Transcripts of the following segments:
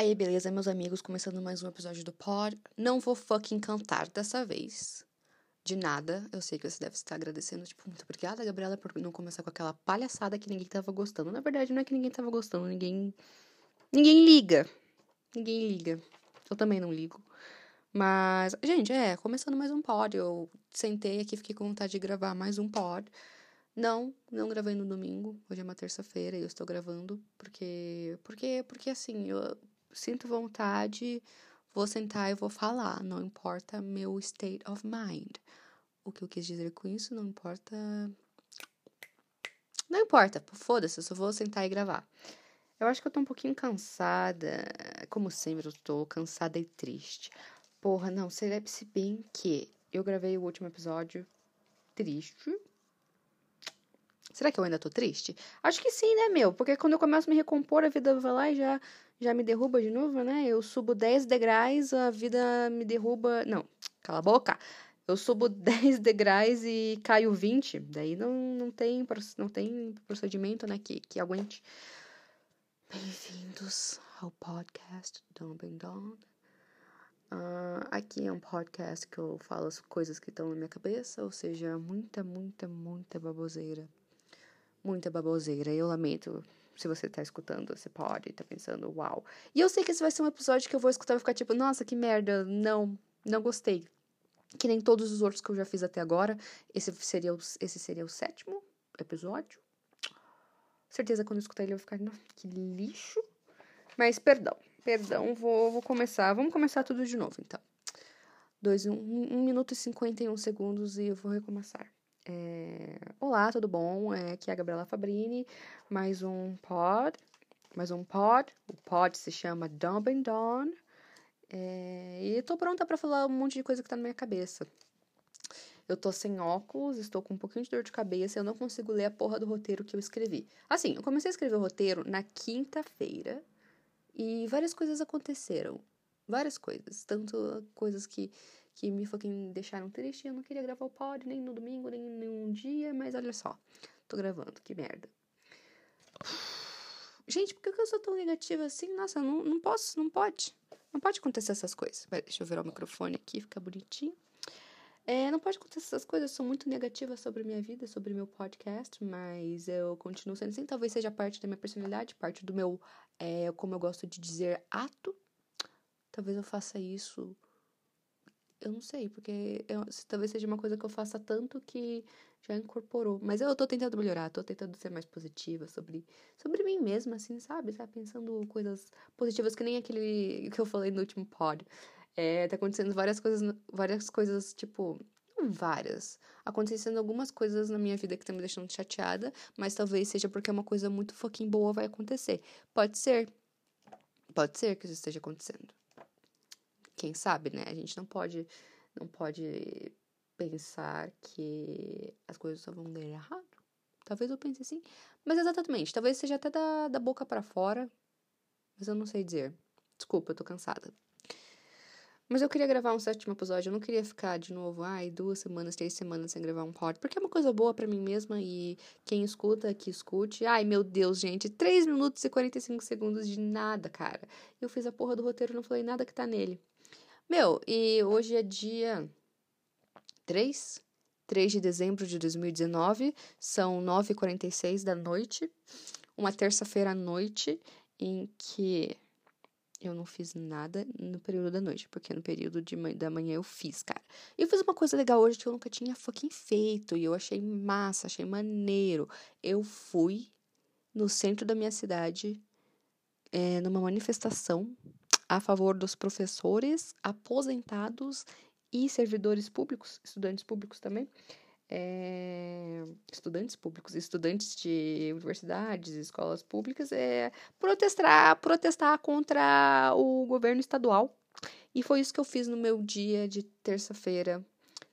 Aí, beleza, meus amigos, começando mais um episódio do Pod. Não vou fucking cantar dessa vez. De nada. Eu sei que você deve estar agradecendo. Tipo, muito obrigada, Gabriela, por não começar com aquela palhaçada que ninguém tava gostando. Na verdade, não é que ninguém tava gostando, ninguém. Ninguém liga. Ninguém liga. Eu também não ligo. Mas, gente, é, começando mais um pod. Eu sentei aqui, fiquei com vontade de gravar mais um pod. Não, não gravei no domingo. Hoje é uma terça-feira e eu estou gravando porque porque porque assim, eu sinto vontade, vou sentar e vou falar, não importa meu state of mind. O que eu quis dizer com isso não importa. Não importa, foda-se, eu só vou sentar e gravar. Eu acho que eu tô um pouquinho cansada, como sempre eu tô cansada e triste. Porra, não, se bem que eu gravei o último episódio triste. Será que eu ainda tô triste? Acho que sim, né, meu? Porque quando eu começo a me recompor, a vida vai lá e já já me derruba de novo, né? Eu subo 10 degraus, a vida me derruba. Não, cala a boca! Eu subo 10 degraus e caio 20. Daí não, não, tem, não tem procedimento, né, que, que aguente. Bem-vindos ao podcast Dumping Dawn. Uh, aqui é um podcast que eu falo as coisas que estão na minha cabeça, ou seja, muita, muita, muita baboseira. Muita baboseira. Eu lamento se você tá escutando, você pode tá pensando, uau. E eu sei que esse vai ser um episódio que eu vou escutar e ficar tipo, nossa, que merda, não, não gostei. Que nem todos os outros que eu já fiz até agora. Esse seria o, esse seria o sétimo episódio. Certeza quando eu escutar ele eu vou ficar, que lixo. Mas perdão, perdão, vou, vou começar. Vamos começar tudo de novo, então. Dois, um, um minuto e cinquenta e um segundos e eu vou recomeçar. É... Olá, tudo bom? É, aqui é a Gabriela Fabrini, mais um pod, mais um pod. O pod se chama Dumb and Dawn. É... E tô pronta para falar um monte de coisa que tá na minha cabeça. Eu tô sem óculos, estou com um pouquinho de dor de cabeça, eu não consigo ler a porra do roteiro que eu escrevi. Assim, eu comecei a escrever o roteiro na quinta-feira e várias coisas aconteceram. Várias coisas. Tanto coisas que que me fucking deixaram triste. Eu não queria gravar o pod nem no domingo, nem nenhum dia, mas olha só, tô gravando, que merda. Gente, por que eu sou tão negativa assim? Nossa, não, não posso, não pode. Não pode acontecer essas coisas. Pera, deixa eu virar o microfone aqui, fica bonitinho. É, não pode acontecer essas coisas, eu sou muito negativa sobre minha vida, sobre meu podcast, mas eu continuo sendo assim. Talvez seja parte da minha personalidade, parte do meu, é, como eu gosto de dizer, ato. Talvez eu faça isso eu não sei, porque eu, talvez seja uma coisa que eu faça tanto que já incorporou. Mas eu tô tentando melhorar, tô tentando ser mais positiva sobre, sobre mim mesma, assim, sabe? Sabe? Pensando coisas positivas, que nem aquele que eu falei no último pod. É, tá acontecendo várias coisas, várias coisas, tipo, várias. Acontecendo algumas coisas na minha vida que estão me deixando chateada, mas talvez seja porque uma coisa muito fucking boa vai acontecer. Pode ser. Pode ser que isso esteja acontecendo quem sabe, né? A gente não pode, não pode pensar que as coisas só vão dar errado. Talvez eu pense assim, mas exatamente, talvez seja até da, da boca para fora, mas eu não sei dizer. Desculpa, eu tô cansada. Mas eu queria gravar um sétimo episódio, eu não queria ficar de novo, ai, duas semanas, três semanas sem gravar um pod, porque é uma coisa boa para mim mesma e quem escuta, que escute. Ai, meu Deus, gente, 3 minutos e 45 segundos de nada, cara. Eu fiz a porra do roteiro, não falei nada que tá nele. Meu, e hoje é dia 3, 3 de dezembro de 2019, são 9h46 da noite, uma terça-feira à noite em que eu não fiz nada no período da noite, porque no período de da manhã eu fiz, cara. E eu fiz uma coisa legal hoje que eu nunca tinha fucking feito, e eu achei massa, achei maneiro. Eu fui no centro da minha cidade, é, numa manifestação a favor dos professores, aposentados e servidores públicos, estudantes públicos também, é, estudantes públicos, estudantes de universidades, escolas públicas, é, protestar, protestar contra o governo estadual. E foi isso que eu fiz no meu dia de terça-feira,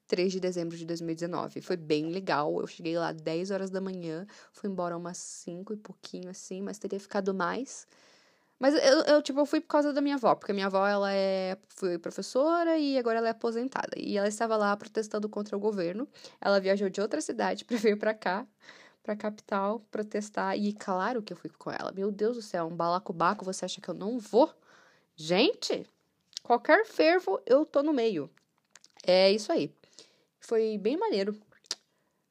3 de dezembro de 2019. Foi bem legal. Eu cheguei lá 10 horas da manhã, fui embora umas 5 e pouquinho assim, mas teria ficado mais. Mas eu, eu, tipo, eu fui por causa da minha avó, porque a minha avó, ela é, foi professora e agora ela é aposentada. E ela estava lá protestando contra o governo. Ela viajou de outra cidade para vir para cá, pra capital, protestar. E claro que eu fui com ela. Meu Deus do céu, um balacobaco, você acha que eu não vou? Gente, qualquer fervo eu tô no meio. É isso aí. Foi bem maneiro.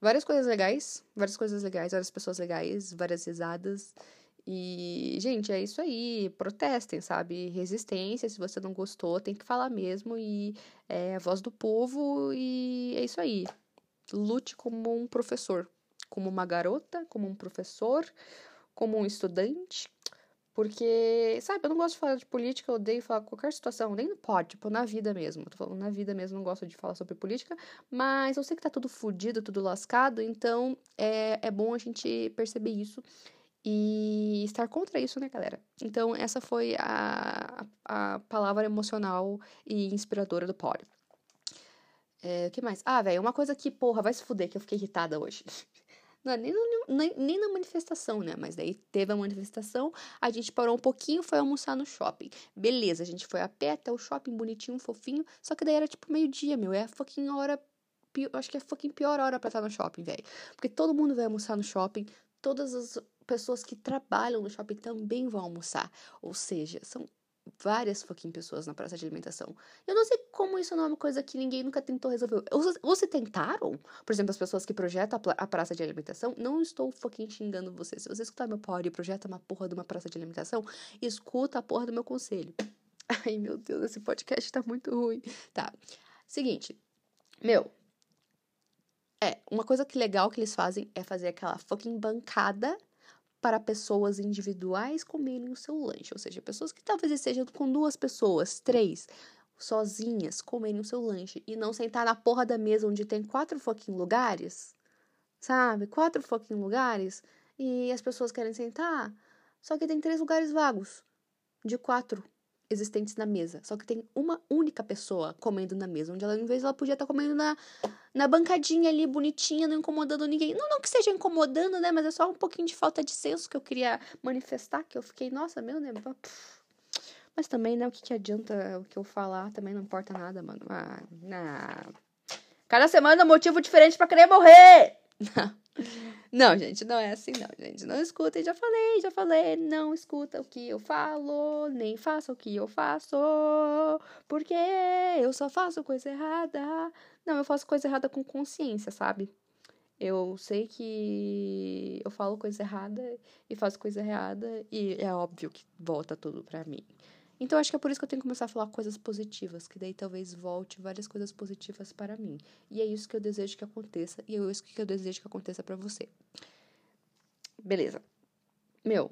Várias coisas legais, várias coisas legais, várias pessoas legais, várias risadas. E, gente, é isso aí. Protestem, sabe? Resistência. Se você não gostou, tem que falar mesmo. E é a voz do povo. E é isso aí. Lute como um professor, como uma garota, como um professor, como um estudante. Porque, sabe, eu não gosto de falar de política, eu odeio falar qualquer situação, nem no pode, tipo, na vida mesmo. Tô falando na vida mesmo, não gosto de falar sobre política, mas eu sei que tá tudo fodido, tudo lascado, então é, é bom a gente perceber isso e estar contra isso, né, galera? Então, essa foi a, a palavra emocional e inspiradora do pod. É, o que mais? Ah, velho, uma coisa que, porra, vai se fuder, que eu fiquei irritada hoje. Não, é nem, nem, nem, na manifestação, né? Mas daí teve a manifestação, a gente parou um pouquinho foi almoçar no shopping. Beleza, a gente foi a pé até o shopping bonitinho, fofinho. Só que daí era tipo meio-dia, meu. É a fucking hora. Acho que é a fucking pior hora pra estar no shopping, velho. Porque todo mundo vai almoçar no shopping, todas as pessoas que trabalham no shopping também vão almoçar. Ou seja, são várias fucking pessoas na praça de alimentação. Eu não sei como isso não é uma coisa que ninguém nunca tentou resolver. Ou, se tentaram, por exemplo, as pessoas que projetam a, praça de alimentação, não estou fucking xingando vocês. Se você escutar meu pod e projeta uma porra de uma praça de alimentação, escuta a porra do meu conselho. Ai, meu Deus, esse podcast tá muito ruim. Tá. Seguinte. Meu, é, uma coisa que legal que eles fazem é fazer aquela fucking bancada para pessoas individuais comerem o seu lanche, ou seja, pessoas que talvez estejam com duas pessoas, três, sozinhas, comerem o seu lanche e não sentar na porra da mesa onde tem quatro fucking lugares, sabe? Quatro fucking lugares e as pessoas querem sentar, só que tem três lugares vagos de quatro existentes na mesa. Só que tem uma única pessoa comendo na mesa, onde ela, em vez ela podia estar comendo na, na bancadinha ali, bonitinha, não incomodando ninguém. Não, não que seja incomodando, né? Mas é só um pouquinho de falta de senso que eu queria manifestar, que eu fiquei, nossa, meu, né? Mas também, né, o que, que adianta o que eu falar? Também não importa nada, mano. Ah, nah. Cada semana um motivo diferente para querer morrer! Não, gente, não é assim, não, gente. Não escuta, já falei, já falei. Não escuta o que eu falo, nem faça o que eu faço, porque eu só faço coisa errada. Não, eu faço coisa errada com consciência, sabe? Eu sei que eu falo coisa errada e faço coisa errada e é óbvio que volta tudo pra mim. Então acho que é por isso que eu tenho que começar a falar coisas positivas, que daí talvez volte várias coisas positivas para mim. E é isso que eu desejo que aconteça, e é isso que eu desejo que aconteça para você. Beleza. Meu,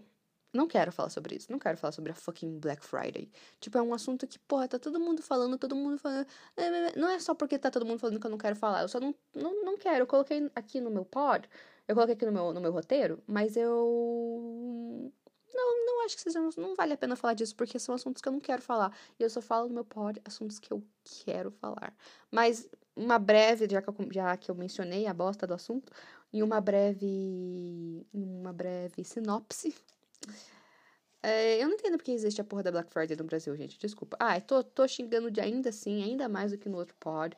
não quero falar sobre isso. Não quero falar sobre a fucking Black Friday. Tipo, é um assunto que, porra, tá todo mundo falando, todo mundo falando. É, é, é, não é só porque tá todo mundo falando que eu não quero falar. Eu só não, não, não quero. Eu coloquei aqui no meu pod, eu coloquei aqui no meu, no meu roteiro, mas eu não, não acho que seja. Não vale a pena falar disso, porque são assuntos que eu não quero falar. E eu só falo no meu pod assuntos que eu quero falar. Mas uma breve, já que eu, já que eu mencionei a bosta do assunto, em uma breve. uma breve sinopse. É, eu não entendo porque existe a porra da Black Friday no Brasil, gente. Desculpa. Ai, tô, tô xingando de ainda assim, ainda mais do que no outro pod.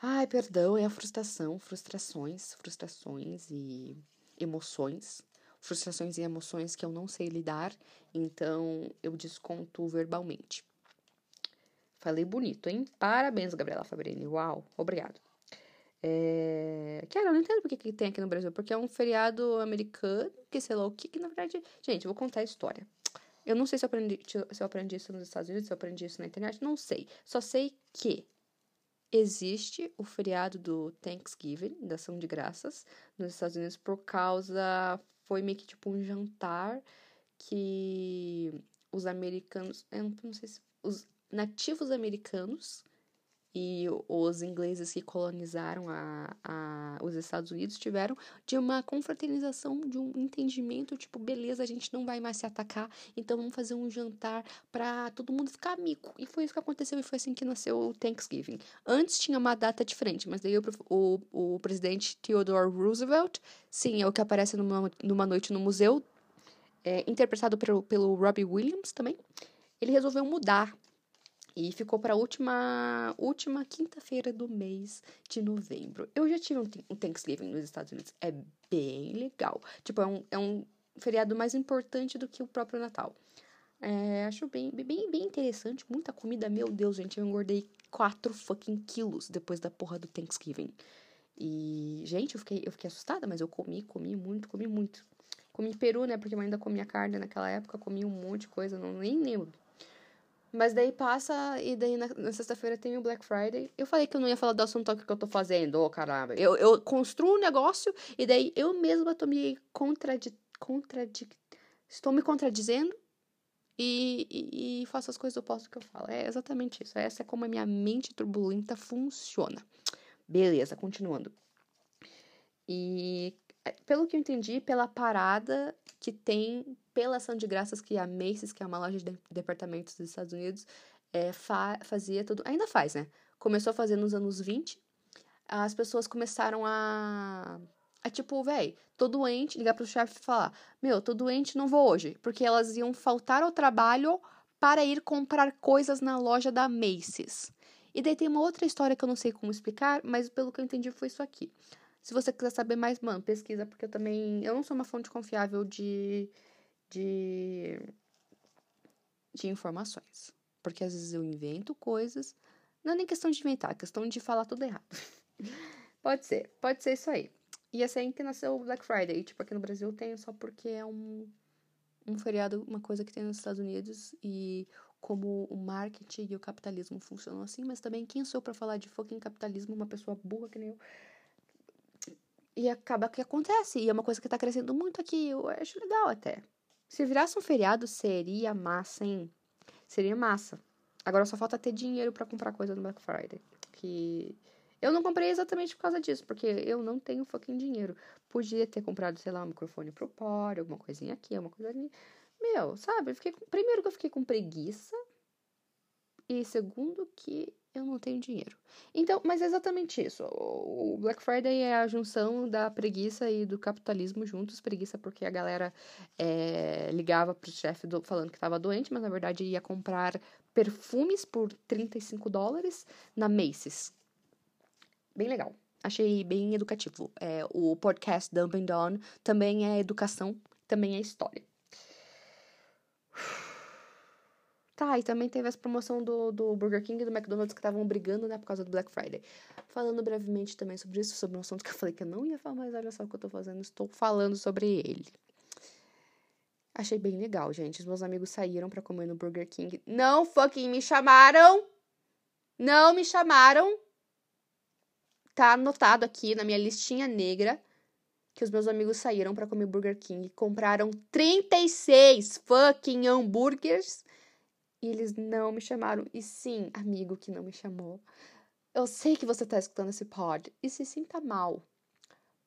Ai, perdão, é a frustração, frustrações, frustrações e emoções frustrações e emoções que eu não sei lidar, então eu desconto verbalmente. Falei bonito, hein? Parabéns, Gabriela Fabrini. Uau, obrigado. É... Cara, eu não entendo por que, tem aqui no Brasil, porque é um feriado americano, que sei lá o que, que na verdade. Gente, vou contar a história. Eu não sei se eu, aprendi, se eu aprendi isso nos Estados Unidos, se eu aprendi isso na internet, não sei. Só sei que existe o feriado do Thanksgiving, da ação de graças, nos Estados Unidos, por causa foi meio que tipo um jantar que os americanos, eu não sei se os nativos americanos e os ingleses que colonizaram a, a, os Estados Unidos tiveram de uma confraternização, de um entendimento, tipo, beleza, a gente não vai mais se atacar, então vamos fazer um jantar para todo mundo ficar amigo. E foi isso que aconteceu e foi assim que nasceu o Thanksgiving. Antes tinha uma data diferente, mas daí o, o, o presidente Theodore Roosevelt, sim, é o que aparece numa, numa noite no museu, é, interpretado pelo, pelo Robbie Williams também, ele resolveu mudar e ficou para a última, última quinta-feira do mês de novembro. Eu já tive um, Thanksgiving nos Estados Unidos. É bem legal. Tipo, é um, é um feriado mais importante do que o próprio Natal. É, acho bem, bem, bem interessante. Muita comida. Meu Deus, gente, eu engordei 4 fucking quilos depois da porra do Thanksgiving. E, gente, eu fiquei, eu fiquei assustada, mas eu comi, comi muito, comi muito. Comi peru, né? Porque eu ainda comia carne naquela época, comi um monte de coisa, não nem lembro. Mas daí passa, e daí na, na sexta-feira tem o Black Friday. Eu falei que eu não ia falar do assunto que eu tô fazendo, ô oh, caramba. Eu, eu construo um negócio e daí eu mesma tô me contradi... contradi... Estou me contradizendo e, e, e, faço as coisas opostas que eu falo. É exatamente isso. Essa é como a minha mente turbulenta funciona. Beleza, continuando. E pelo que eu entendi, pela parada que tem, pela ação de graças que a Macy's, que é uma loja de departamentos dos Estados Unidos, é, fa fazia tudo. Ainda faz, né? Começou a fazer nos anos 20. As pessoas começaram a é tipo, véi, tô doente, ligar pro chefe e falar: Meu, tô doente, não vou hoje. Porque elas iam faltar ao trabalho para ir comprar coisas na loja da Macy's. E daí tem uma outra história que eu não sei como explicar, mas pelo que eu entendi foi isso aqui. Se você quiser saber mais, mano, pesquisa, porque eu também. Eu não sou uma fonte confiável de. de. de informações. Porque às vezes eu invento coisas. Não é nem questão de inventar, é questão de falar tudo errado. pode ser, pode ser isso aí. E assim que nasceu o Black Friday. Tipo, aqui no Brasil tem só porque é um, um feriado, uma coisa que tem nos Estados Unidos. E como o marketing e o capitalismo funcionam assim. Mas também, quem sou para falar de fucking capitalismo? Uma pessoa burra que nem eu. E acaba que acontece. E é uma coisa que tá crescendo muito aqui. Eu acho legal até. Se virasse um feriado, seria massa, hein? Seria massa. Agora só falta ter dinheiro para comprar coisa no Black Friday. Que eu não comprei exatamente por causa disso, porque eu não tenho fucking dinheiro. Podia ter comprado, sei lá, um microfone pro pódio, alguma coisinha aqui, alguma coisa ali. Meu, sabe? Fiquei, primeiro que eu fiquei com preguiça. E segundo que eu não tenho dinheiro. Então, mas é exatamente isso. O Black Friday é a junção da preguiça e do capitalismo juntos. Preguiça porque a galera é, ligava pro chefe falando que estava doente, mas na verdade ia comprar perfumes por 35 dólares na Macy's bem legal. Achei bem educativo. É, o podcast Dumb and também é educação, também é história. Tá, e também teve essa promoção do, do Burger King e do McDonald's que estavam brigando, né, por causa do Black Friday. Falando brevemente também sobre isso, sobre um assunto que eu falei que eu não ia falar, mas olha só o que eu tô fazendo, estou falando sobre ele. Achei bem legal, gente. Os meus amigos saíram para comer no Burger King. Não fucking me chamaram! Não me chamaram! tá anotado aqui na minha listinha negra que os meus amigos saíram para comer Burger King compraram 36 fucking hambúrgueres e eles não me chamaram. E sim, amigo que não me chamou, eu sei que você tá escutando esse pod e se sinta mal.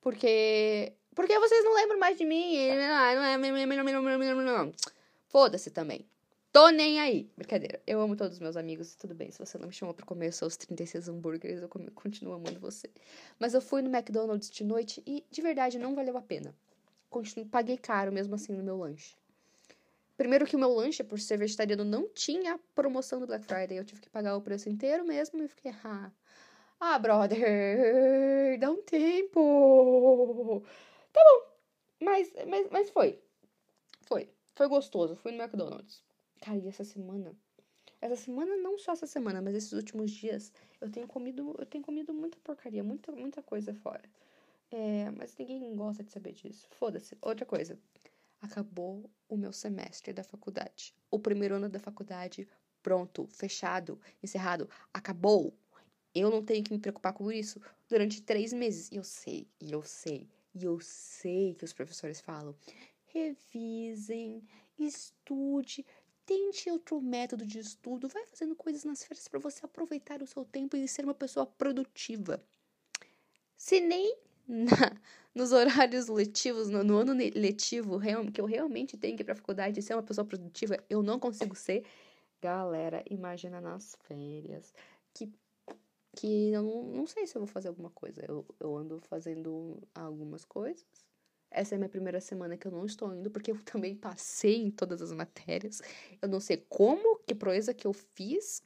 Porque porque vocês não lembram mais de mim. Foda-se também. Tô nem aí. Brincadeira. Eu amo todos os meus amigos, tudo bem. Se você não me chamou pra comer seus 36 hambúrgueres, eu continuo amando você. Mas eu fui no McDonald's de noite e, de verdade, não valeu a pena. Continuo, paguei caro mesmo assim no meu lanche. Primeiro que o meu lanche, por ser vegetariano, não tinha promoção do Black Friday. Eu tive que pagar o preço inteiro mesmo e fiquei, ah, ah brother, dá um tempo. Tá bom. Mas, mas, mas foi. Foi. Foi gostoso. Fui no McDonald's. Cara, e essa semana? Essa semana, não só essa semana, mas esses últimos dias, eu tenho comido, eu tenho comido muita porcaria, muita, muita coisa fora. É, mas ninguém gosta de saber disso. Foda-se. Outra coisa. Acabou o meu semestre da faculdade. O primeiro ano da faculdade, pronto, fechado, encerrado. Acabou. Eu não tenho que me preocupar com isso durante três meses. E eu sei, e eu sei, e eu sei que os professores falam. Revisem, estude, Tente outro método de estudo, vai fazendo coisas nas férias para você aproveitar o seu tempo e ser uma pessoa produtiva. Se nem na, nos horários letivos, no, no ano letivo, real, que eu realmente tenho que ir pra faculdade ser uma pessoa produtiva, eu não consigo ser. Galera, imagina nas férias. Que, que eu não, não sei se eu vou fazer alguma coisa. Eu, eu ando fazendo algumas coisas essa é a minha primeira semana que eu não estou indo, porque eu também passei em todas as matérias. Eu não sei como, que proeza que eu fiz,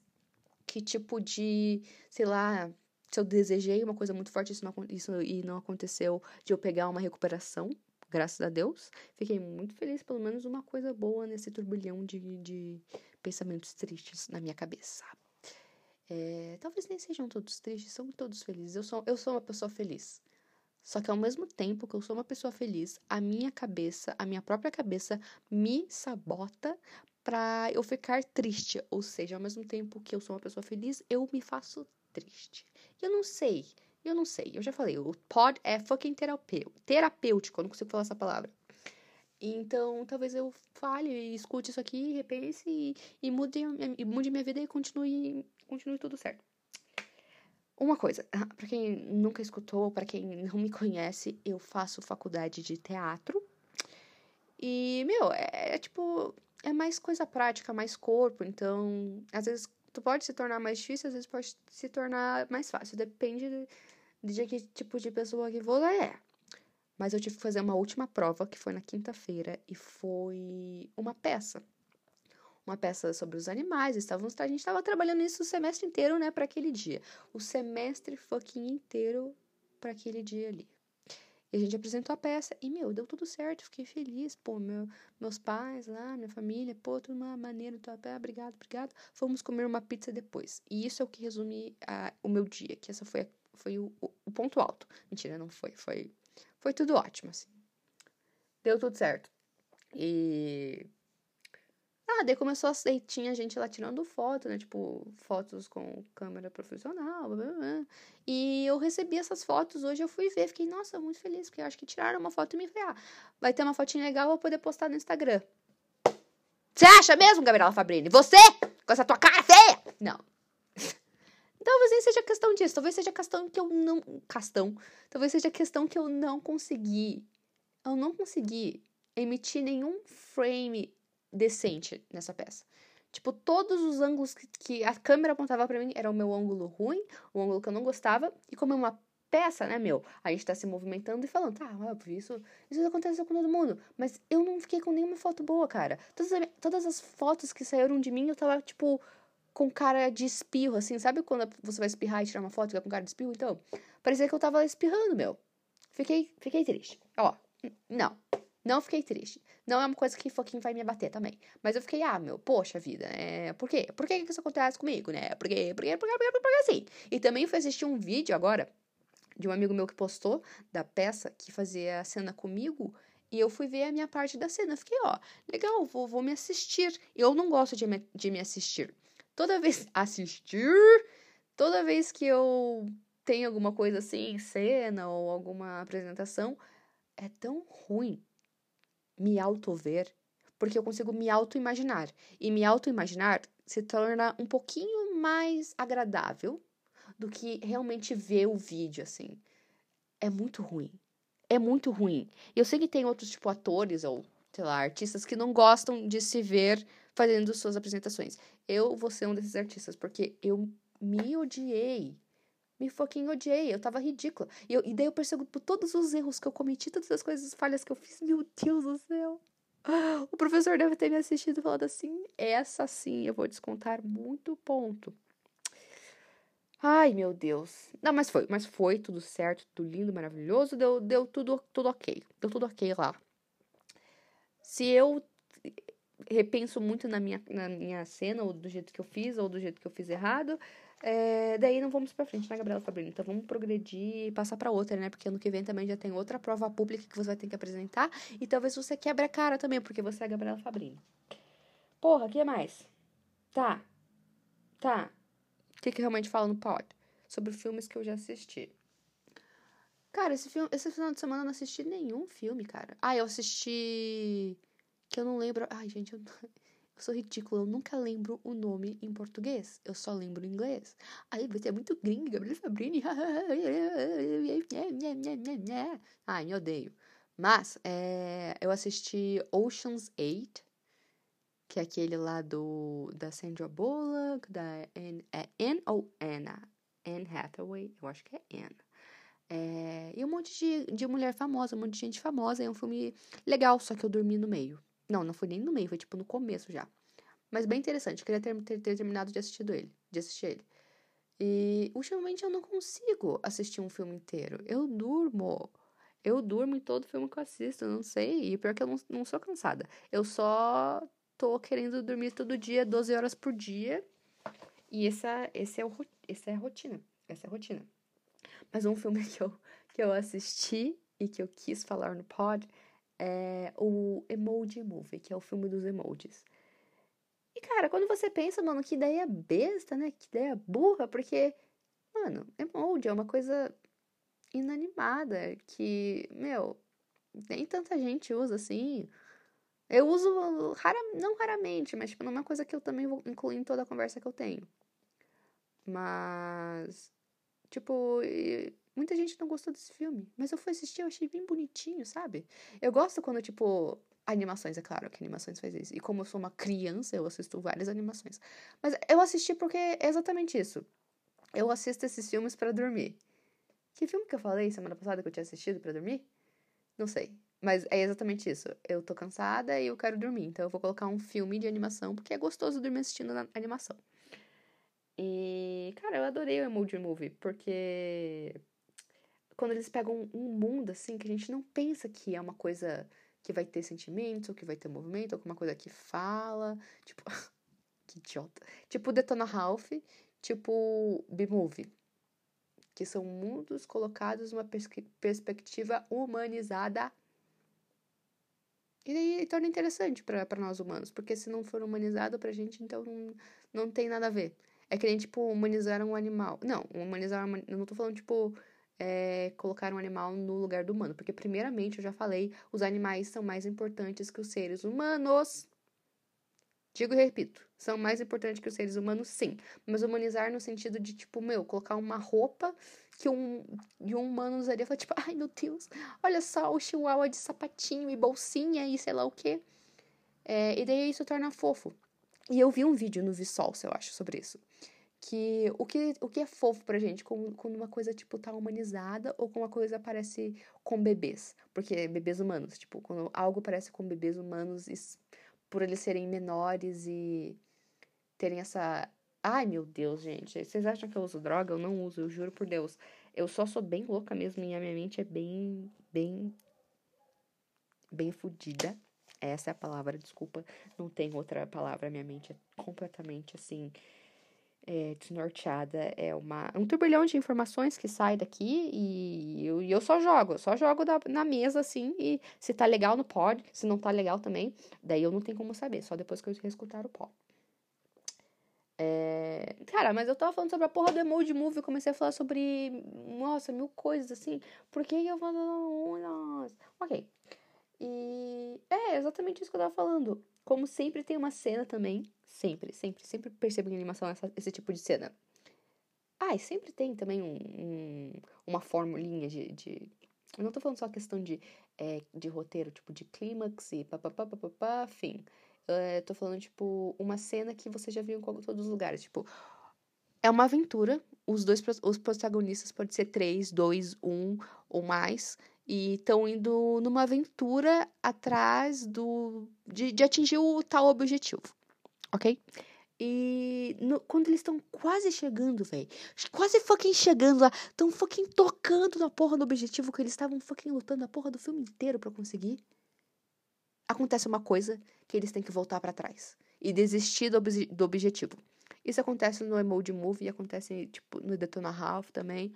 que tipo de, sei lá, se eu desejei uma coisa muito forte isso não, isso, e não aconteceu, de eu pegar uma recuperação. graças a Deus. Fiquei muito feliz, pelo menos uma coisa boa nesse turbilhão de, de pensamentos tristes na minha cabeça. É, talvez nem sejam todos tristes, são todos felizes. Eu sou, eu sou uma pessoa feliz. Só que ao mesmo tempo que eu sou uma pessoa feliz, a minha cabeça, a minha própria cabeça, me sabota para eu ficar triste. Ou seja, ao mesmo tempo que eu sou uma pessoa feliz, eu me faço triste. Eu não sei, eu não sei. Eu já falei, o pod é fucking terapêutico. Eu não consigo falar essa palavra. Então, talvez eu fale escute isso aqui, repense e, e, mude, e mude minha vida e continue, continue tudo certo. Uma coisa, para quem nunca escutou, para quem não me conhece, eu faço faculdade de teatro. E, meu, é, é, tipo, é mais coisa prática, mais corpo, então, às vezes pode se tornar mais difícil, às vezes pode se tornar mais fácil, depende de, de que tipo de pessoa que você é. Mas eu tive que fazer uma última prova, que foi na quinta-feira, e foi uma peça uma peça sobre os animais, estávamos, a gente estava trabalhando isso o semestre inteiro, né, para aquele dia. O semestre fucking inteiro para aquele dia ali. E a gente apresentou a peça e, meu, deu tudo certo, fiquei feliz, pô, meu, meus pais lá, minha família, pô, tudo uma maneira, tô, ah, obrigado, obrigado. Fomos comer uma pizza depois. E isso é o que resume a, o meu dia, que essa foi, foi o, o, o ponto alto. Mentira, não foi, foi, foi tudo ótimo, assim. Deu tudo certo. E ah, daí começou a. Daí tinha gente lá tirando foto, né? Tipo, fotos com câmera profissional. Blá, blá, blá. E eu recebi essas fotos hoje, eu fui ver. Fiquei, nossa, muito feliz, porque eu acho que tiraram uma foto e me falei, ah, vai ter uma fotinha legal, vou poder postar no Instagram. Você acha mesmo, Gabriela Fabrini? Você? Com essa tua cara feia? Não. Talvez nem seja questão disso. Talvez seja questão que eu não. Castão. Talvez seja questão que eu não consegui. Eu não consegui emitir nenhum frame decente nessa peça. Tipo, todos os ângulos que, a câmera apontava para mim era o meu ângulo ruim, o ângulo que eu não gostava, e como é uma peça, né, meu? A gente tá se movimentando e falando, tá, isso, isso acontece com todo mundo. Mas eu não fiquei com nenhuma foto boa, cara. Todas, todas as fotos que saíram de mim, eu tava, tipo, com cara de espirro, assim. Sabe quando você vai espirrar e tirar uma foto e fica com cara de espirro? Então, parecia que eu tava espirrando, meu. Fiquei, fiquei triste. Ó, não. Não fiquei triste. Não é uma coisa que fucking vai me abater também. Mas eu fiquei, ah, meu, poxa vida, é. Por quê? Por que, que isso acontece comigo, né? Por quê? Por quê? Por quê? Por quê? Por quê? assim. E também fui assistir um vídeo agora de um amigo meu que postou da peça que fazia a cena comigo. E eu fui ver a minha parte da cena. Fiquei, ó, legal, vou, vou me assistir. Eu não gosto de me, de me assistir. Toda vez. Assistir! Toda vez que eu tenho alguma coisa assim, cena ou alguma apresentação, é tão ruim me auto-ver, porque eu consigo me auto-imaginar. E me auto-imaginar se torna um pouquinho mais agradável do que realmente ver o vídeo, assim. É muito ruim. É muito ruim. Eu sei que tem outros, tipo, atores ou, sei lá, artistas que não gostam de se ver fazendo suas apresentações. Eu vou ser um desses artistas, porque eu me odiei. Me fucking odiei, eu tava ridícula. E, eu, e daí eu percebo por todos os erros que eu cometi, todas as coisas, falhas que eu fiz. Meu Deus do céu. O professor deve ter me assistido falado assim: essa sim eu vou descontar muito ponto. Ai, meu Deus. Não, mas foi, mas foi tudo certo, tudo lindo, maravilhoso, deu, deu tudo, tudo ok. Deu tudo ok lá. Se eu repenso muito na minha, na minha cena, ou do jeito que eu fiz, ou do jeito que eu fiz errado, é, daí não vamos pra frente, né, Gabriela Fabrini? Então vamos progredir e passar pra outra, né? Porque ano que vem também já tem outra prova pública que você vai ter que apresentar. E talvez você quebre a cara também, porque você é a Gabriela Fabrini. Porra, o que mais? Tá. Tá. O que, que realmente fala no pod? Sobre filmes que eu já assisti. Cara, esse, filme, esse final de semana eu não assisti nenhum filme, cara. Ah, eu assisti. Que eu não lembro. Ai, gente, eu. Eu sou ridícula, eu nunca lembro o nome em português. Eu só lembro em inglês. Aí você é muito gringa, Gabriela Fabrini. Ai, me odeio. Mas é, eu assisti Ocean's 8, que é aquele lá do da Sandra Bullock, da Anne, é Anne ou Anna? Anne Hathaway, eu acho que é Anne. É, e um monte de, de mulher famosa, um monte de gente famosa. É um filme legal, só que eu dormi no meio. Não, não foi nem no meio, foi tipo no começo já. Mas bem interessante, queria ter, ter, ter terminado de assistir ele, de assistir ele. E ultimamente eu não consigo assistir um filme inteiro. Eu durmo. Eu durmo em todo filme que eu assisto, não sei. E pior que eu não, não sou cansada. Eu só tô querendo dormir todo dia, 12 horas por dia. E essa, esse é o, essa é a rotina. Essa é a rotina. Mas um filme que eu, que eu assisti e que eu quis falar no pod é o Emoji Movie, que é o filme dos emojis. E, cara, quando você pensa, mano, que ideia besta, né? Que ideia burra, porque, mano, emoji é uma coisa inanimada que, meu, nem tanta gente usa assim. Eu uso rara, não raramente, mas tipo, não é uma coisa que eu também vou incluir em toda a conversa que eu tenho. Mas, tipo, muita gente não gostou desse filme. Mas eu fui assistir, eu achei bem bonitinho, sabe? Eu gosto quando, tipo, animações, é claro que animações faz isso. E como eu sou uma criança, eu assisto várias animações. Mas eu assisti porque é exatamente isso. Eu assisto esses filmes para dormir. Que filme que eu falei semana passada que eu tinha assistido para dormir? Não sei. Mas é exatamente isso. Eu tô cansada e eu quero dormir. Então eu vou colocar um filme de animação, porque é gostoso dormir assistindo animação. E, cara, eu adorei o Emoji Movie, porque quando eles pegam um mundo assim que a gente não pensa que é uma coisa que vai ter sentimentos, ou que vai ter movimento, alguma coisa que fala, tipo, que idiota. Tipo Detona Ralph, tipo B-Movie, que são mundos colocados numa pers perspectiva humanizada e daí torna interessante para nós humanos, porque se não for humanizado pra gente, então não, não tem nada a ver. É que nem, tipo, humanizar um animal. Não, humanizar. Não tô falando, tipo, é, colocar um animal no lugar do humano. Porque, primeiramente, eu já falei, os animais são mais importantes que os seres humanos. Digo e repito, são mais importantes que os seres humanos, sim. Mas humanizar no sentido de, tipo, meu, colocar uma roupa que um, um humano usaria. Falar, tipo, ai meu Deus, olha só o chihuahua de sapatinho e bolsinha e sei lá o quê. É, e daí isso torna fofo. E eu vi um vídeo no Vsauce, eu acho, sobre isso. Que o que, o que é fofo pra gente quando, uma coisa, tipo, tá humanizada ou quando uma coisa parece com bebês. Porque bebês humanos, tipo, quando algo parece com bebês humanos por eles serem menores e terem essa. Ai, meu Deus, gente. Vocês acham que eu uso droga? Eu não uso, eu juro por Deus. Eu só sou bem louca mesmo e a minha mente é bem, bem, bem fodida. Essa é a palavra, desculpa, não tem outra palavra. Minha mente é completamente assim, é, desnorteada. É uma, um turbilhão de informações que sai daqui e eu, eu só jogo, só jogo na, na mesa assim. E se tá legal no pod, se não tá legal também, daí eu não tenho como saber, só depois que eu escutar o pod. É... Cara, mas eu tava falando sobre a porra do Emoji Movie, comecei a falar sobre, nossa, mil coisas assim. Por que eu falo, nossa, ok. E é exatamente isso que eu tava falando. Como sempre tem uma cena também, sempre, sempre, sempre percebo em animação essa, esse tipo de cena. Ah, e sempre tem também um, um, uma formulinha de, de. Eu não tô falando só questão de, é, de roteiro, tipo de clímax e papapá, papapá, fim. Eu tô falando, tipo, uma cena que você já viu em todos os lugares. Tipo, é uma aventura. Os dois os protagonistas podem ser três, dois, um ou mais e estão indo numa aventura atrás do de, de atingir o tal objetivo, ok? E no, quando eles estão quase chegando, velho, quase fucking chegando lá, estão fucking tocando na porra do objetivo que eles estavam fucking lutando a porra do filme inteiro para conseguir. Acontece uma coisa que eles têm que voltar para trás e desistir do, do objetivo. Isso acontece no Emoji Movie, acontece tipo no Detona Ralph também.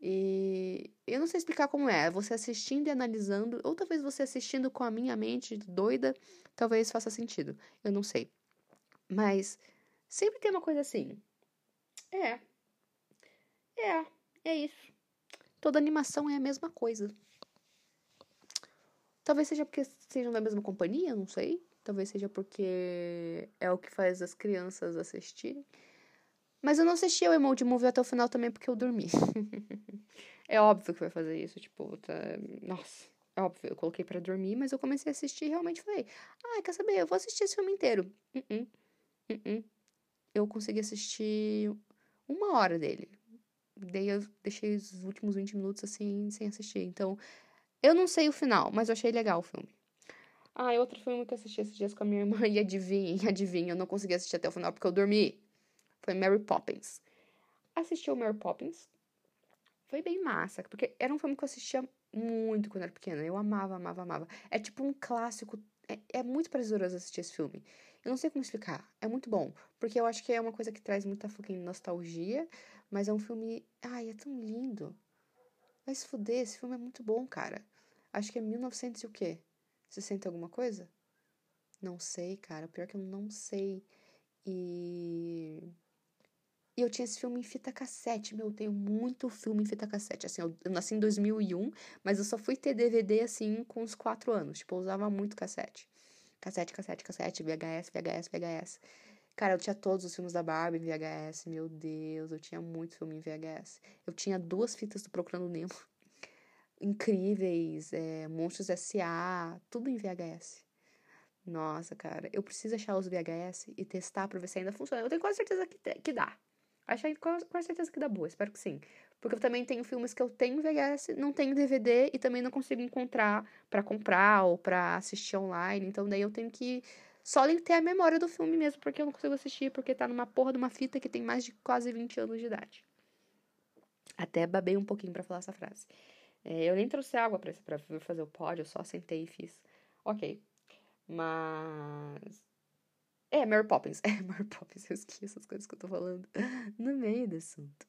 E eu não sei explicar como é. Você assistindo e analisando, ou talvez você assistindo com a minha mente doida, talvez faça sentido. Eu não sei. Mas sempre tem uma coisa assim. É. É, é isso. Toda animação é a mesma coisa. Talvez seja porque sejam da mesma companhia, não sei. Talvez seja porque é o que faz as crianças assistirem. Mas eu não assisti o Emoji Movie até o final também porque eu dormi. é óbvio que vai fazer isso, tipo, tá... Nossa, é óbvio, eu coloquei para dormir, mas eu comecei a assistir e realmente falei, ah, quer saber, eu vou assistir esse filme inteiro. Uh -uh. Uh eu consegui assistir uma hora dele. Daí eu deixei os últimos 20 minutos assim, sem assistir. Então, eu não sei o final, mas eu achei legal o filme. Ah, e outro filme que eu assisti esses dias com a minha irmã, e adivinha, adivinha, eu não consegui assistir até o final porque eu dormi. Foi Mary Poppins. Assisti o Mary Poppins. Foi bem massa, porque era um filme que eu assistia Muito quando era pequena. Eu amava, amava, amava. É tipo um clássico. É, é muito prazeroso assistir esse filme. Eu não sei como explicar. É muito bom. Porque eu acho que é uma coisa que traz muita fucking nostalgia. Mas é um filme. Ai, é tão lindo. Vai se fuder, esse filme é muito bom, cara. Acho que é 1900 e o quê? 60 alguma coisa? Não sei, cara. Pior que eu não sei. E. E eu tinha esse filme em fita cassete. Meu, eu tenho muito filme em fita cassete. Assim, eu, eu nasci em 2001, mas eu só fui ter DVD, assim, com uns 4 anos. Tipo, eu usava muito cassete. Cassete, cassete, cassete, VHS, VHS, VHS. Cara, eu tinha todos os filmes da Barbie em VHS. Meu Deus, eu tinha muito filme em VHS. Eu tinha duas fitas do Procurando Nemo. Incríveis, é, Monstros S.A., tudo em VHS. Nossa, cara, eu preciso achar os VHS e testar pra ver se ainda funciona. Eu tenho quase certeza que, que dá. Achei com, certeza que dá boa, espero que sim. Porque eu também tenho filmes que eu tenho VHS, não tenho DVD e também não consigo encontrar para comprar ou para assistir online. Então daí eu tenho que só ter a memória do filme mesmo, porque eu não consigo assistir porque tá numa porra de uma fita que tem mais de quase 20 anos de idade. Até babei um pouquinho para falar essa frase. É, eu nem trouxe água pra fazer o pódio, eu só sentei e fiz. Ok. Mas é, Mary Poppins. É, Mary Poppins, eu esqueço as coisas que eu tô falando no meio do assunto.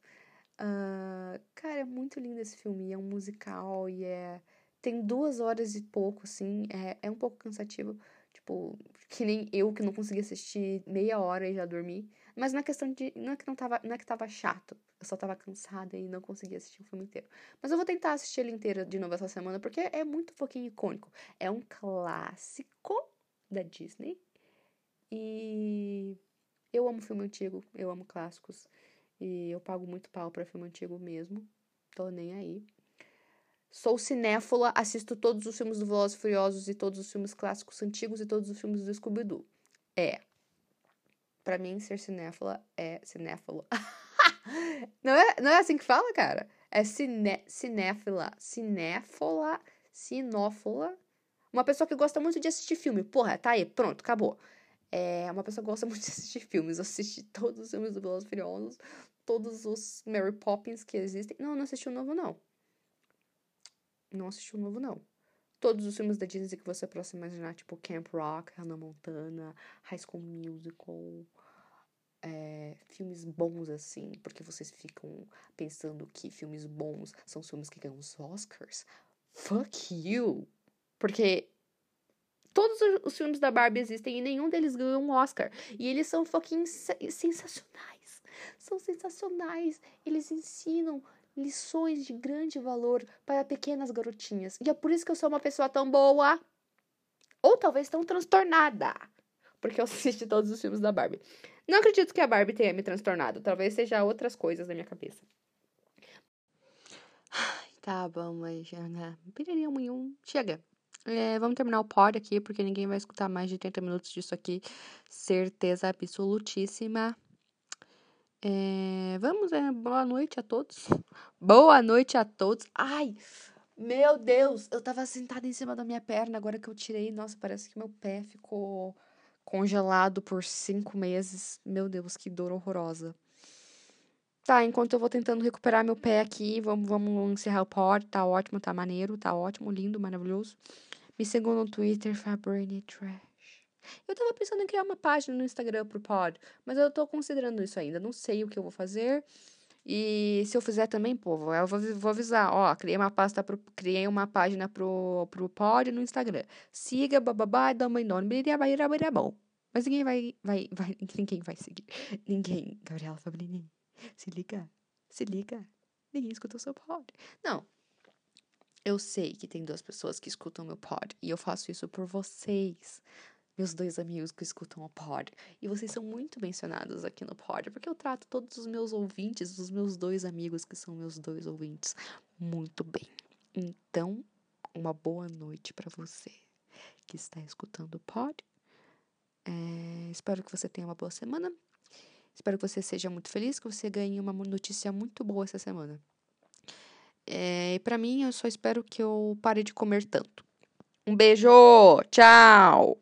Uh, cara, é muito lindo esse filme. É um musical e é. Tem duas horas e pouco, assim. É, é um pouco cansativo. Tipo, que nem eu que não consegui assistir meia hora e já dormi. Mas não é questão de. Não é que não tava, não é que tava chato. Eu só tava cansada e não conseguia assistir o filme inteiro. Mas eu vou tentar assistir ele inteiro de novo essa semana, porque é muito pouquinho icônico. É um clássico da Disney e eu amo filme antigo, eu amo clássicos. E eu pago muito pau pra filme antigo mesmo. Tô nem aí. Sou cinéfila, assisto todos os filmes do Velozes Furiosos e todos os filmes clássicos antigos e todos os filmes do Scooby-Doo. É. Pra mim, ser cinéfila é cinéfilo. não, é, não é assim que fala, cara? É ciné, cinéfila. Cinéfila, sinófila. Uma pessoa que gosta muito de assistir filme. Porra, tá aí, pronto, acabou. É uma pessoa que gosta muito de assistir filmes. Eu assisti todos os filmes do Velozes Furiosos, todos os Mary Poppins que existem. Não, não assisti o novo, não. Não assisti o novo, não. Todos os filmes da Disney que você possa imaginar, tipo Camp Rock, Hannah Montana, High School Musical, é, filmes bons assim, porque vocês ficam pensando que filmes bons são filmes que ganham os Oscars. Fuck you! Porque Todos os filmes da Barbie existem e nenhum deles ganhou um Oscar. E eles são fucking sensacionais. São sensacionais. Eles ensinam lições de grande valor para pequenas garotinhas. E é por isso que eu sou uma pessoa tão boa. Ou talvez tão transtornada. Porque eu assisti todos os filmes da Barbie. Não acredito que a Barbie tenha me transtornado. Talvez seja outras coisas na minha cabeça. Tá bom, mas né? Chega. É, vamos terminar o pod aqui, porque ninguém vai escutar mais de 30 minutos disso aqui. Certeza absolutíssima. É, vamos, é, boa noite a todos. Boa noite a todos. Ai, meu Deus, eu tava sentada em cima da minha perna, agora que eu tirei, nossa, parece que meu pé ficou congelado por cinco meses. Meu Deus, que dor horrorosa. Tá, enquanto eu vou tentando recuperar meu pé aqui, vamos, vamos encerrar o pod. Tá ótimo, tá maneiro, tá ótimo, lindo, maravilhoso. Me sigam no Twitter, Fabrini Trash. Eu tava pensando em criar uma página no Instagram pro pod, mas eu tô considerando isso ainda. Não sei o que eu vou fazer. E se eu fizer também, povo, eu vou, avisar. Ó, criei uma pasta pro, criei uma página pro, pro pod no Instagram. Siga, bababá, dama nome, bom. Mas ninguém vai, vai, vai, ninguém vai seguir. Ninguém, Gabriela Fabrini, se liga, se liga. Ninguém escutou seu pod. Não, eu sei que tem duas pessoas que escutam meu pod e eu faço isso por vocês, meus dois amigos que escutam o pod. E vocês são muito mencionados aqui no pod, porque eu trato todos os meus ouvintes, os meus dois amigos que são meus dois ouvintes, muito bem. Então, uma boa noite para você que está escutando o pod. É, espero que você tenha uma boa semana. Espero que você seja muito feliz, que você ganhe uma notícia muito boa essa semana. É, e para mim, eu só espero que eu pare de comer tanto. Um beijo! Tchau!